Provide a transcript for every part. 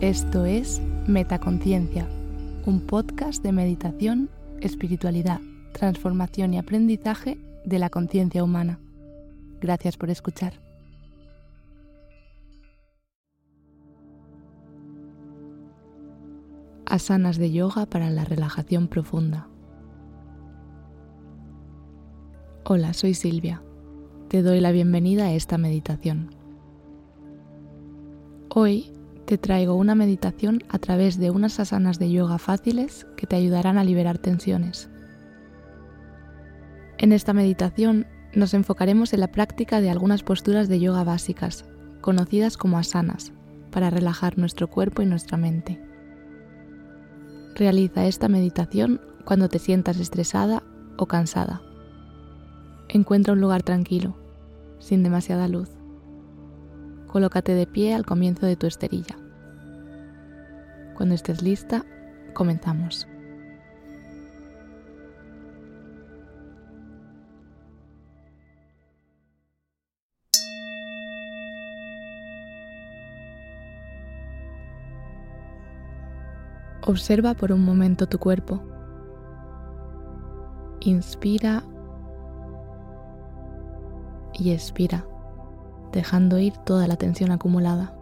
Esto es Metaconciencia, un podcast de meditación, espiritualidad, transformación y aprendizaje de la conciencia humana. Gracias por escuchar. Asanas de yoga para la relajación profunda. Hola, soy Silvia. Te doy la bienvenida a esta meditación. Hoy te traigo una meditación a través de unas asanas de yoga fáciles que te ayudarán a liberar tensiones. En esta meditación nos enfocaremos en la práctica de algunas posturas de yoga básicas, conocidas como asanas, para relajar nuestro cuerpo y nuestra mente. Realiza esta meditación cuando te sientas estresada o cansada. Encuentra un lugar tranquilo, sin demasiada luz. Colócate de pie al comienzo de tu esterilla. Cuando estés lista, comenzamos. Observa por un momento tu cuerpo. Inspira y expira, dejando ir toda la tensión acumulada.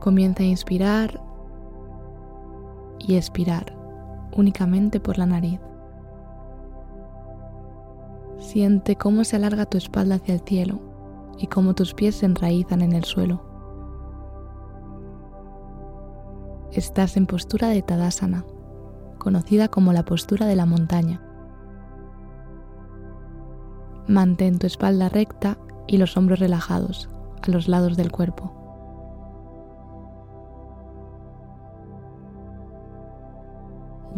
Comienza a inspirar y expirar únicamente por la nariz. Siente cómo se alarga tu espalda hacia el cielo y cómo tus pies se enraizan en el suelo. Estás en postura de Tadasana, conocida como la postura de la montaña. Mantén tu espalda recta y los hombros relajados a los lados del cuerpo.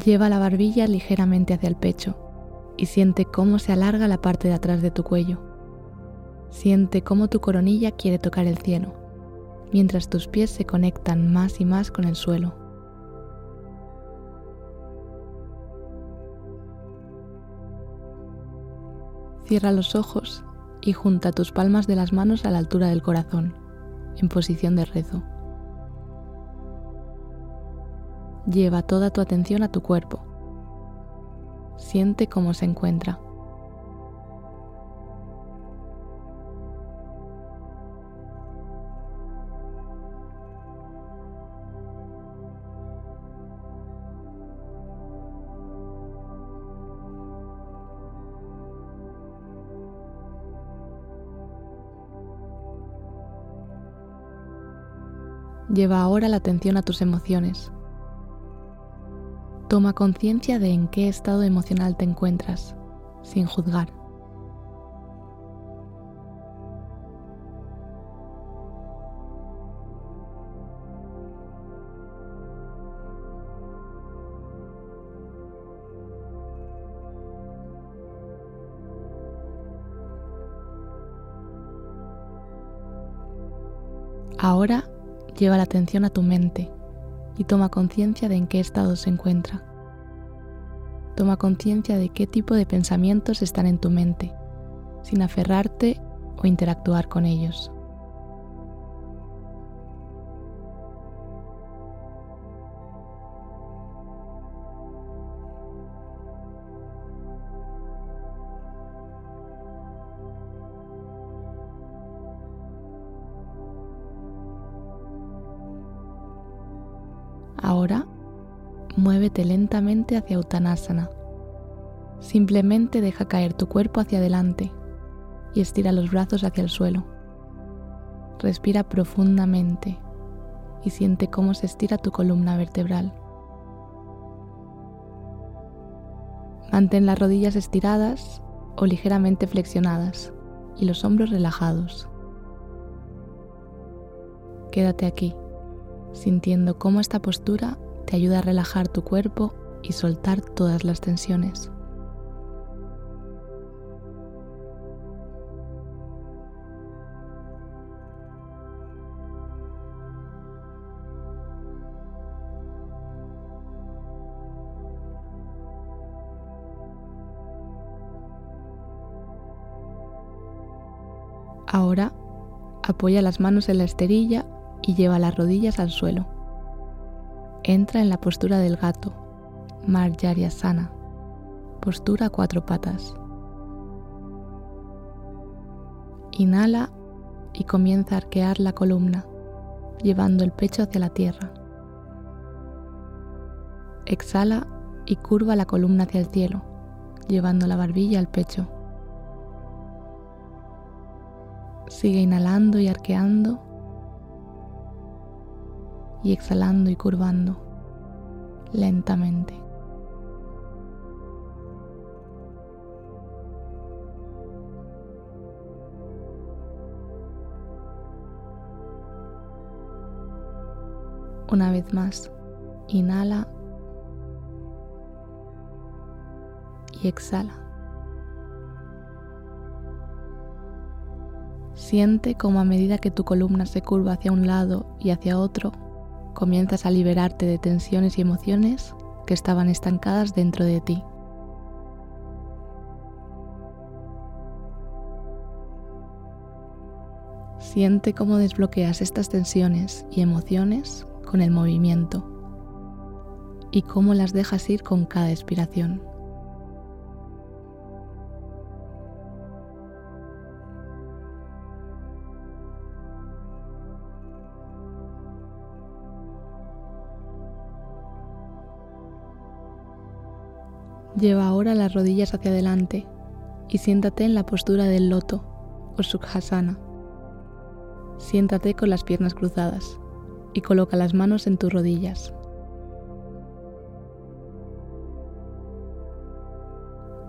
Lleva la barbilla ligeramente hacia el pecho y siente cómo se alarga la parte de atrás de tu cuello. Siente cómo tu coronilla quiere tocar el cielo, mientras tus pies se conectan más y más con el suelo. Cierra los ojos y junta tus palmas de las manos a la altura del corazón, en posición de rezo. Lleva toda tu atención a tu cuerpo. Siente cómo se encuentra. Lleva ahora la atención a tus emociones. Toma conciencia de en qué estado emocional te encuentras, sin juzgar. Ahora lleva la atención a tu mente y toma conciencia de en qué estado se encuentra. Toma conciencia de qué tipo de pensamientos están en tu mente, sin aferrarte o interactuar con ellos. Ahora, muévete lentamente hacia Uttanasana. Simplemente deja caer tu cuerpo hacia adelante y estira los brazos hacia el suelo. Respira profundamente y siente cómo se estira tu columna vertebral. Mantén las rodillas estiradas o ligeramente flexionadas y los hombros relajados. Quédate aquí sintiendo cómo esta postura te ayuda a relajar tu cuerpo y soltar todas las tensiones. Ahora apoya las manos en la esterilla y lleva las rodillas al suelo. Entra en la postura del gato, Marjaryasana, postura cuatro patas. Inhala y comienza a arquear la columna, llevando el pecho hacia la tierra. Exhala y curva la columna hacia el cielo, llevando la barbilla al pecho. Sigue inhalando y arqueando y exhalando y curvando lentamente. Una vez más, inhala y exhala. Siente como a medida que tu columna se curva hacia un lado y hacia otro, comienzas a liberarte de tensiones y emociones que estaban estancadas dentro de ti. Siente cómo desbloqueas estas tensiones y emociones con el movimiento y cómo las dejas ir con cada expiración. Lleva ahora las rodillas hacia adelante y siéntate en la postura del loto o sukhasana. Siéntate con las piernas cruzadas y coloca las manos en tus rodillas.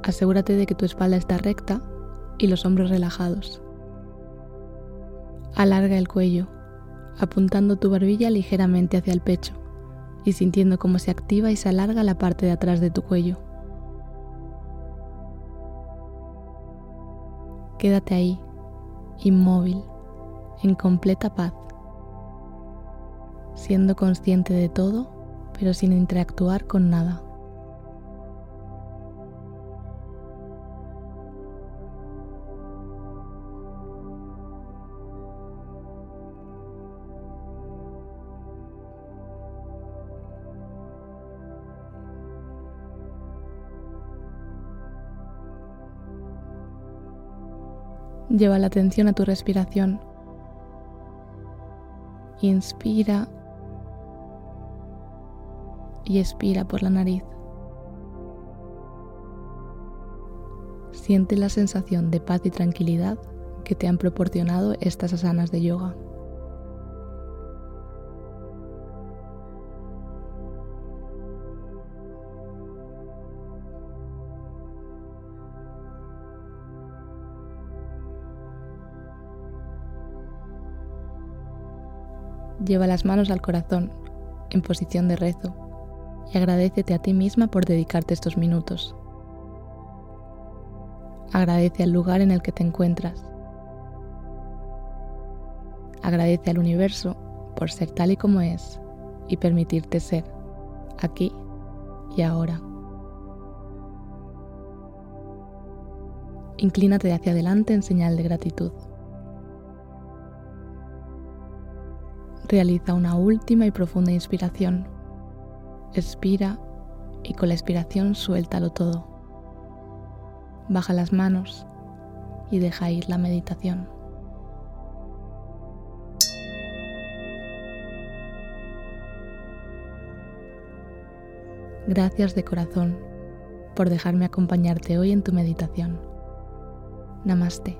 Asegúrate de que tu espalda está recta y los hombros relajados. Alarga el cuello, apuntando tu barbilla ligeramente hacia el pecho y sintiendo cómo se activa y se alarga la parte de atrás de tu cuello. Quédate ahí, inmóvil, en completa paz siendo consciente de todo, pero sin interactuar con nada. Lleva la atención a tu respiración. Inspira y expira por la nariz. Siente la sensación de paz y tranquilidad que te han proporcionado estas asanas de yoga. Lleva las manos al corazón en posición de rezo y agradecete a ti misma por dedicarte estos minutos. Agradece al lugar en el que te encuentras. Agradece al universo por ser tal y como es y permitirte ser aquí y ahora. Inclínate hacia adelante en señal de gratitud. Realiza una última y profunda inspiración expira y con la expiración suéltalo todo. Baja las manos y deja ir la meditación. Gracias de corazón por dejarme acompañarte hoy en tu meditación. Namaste.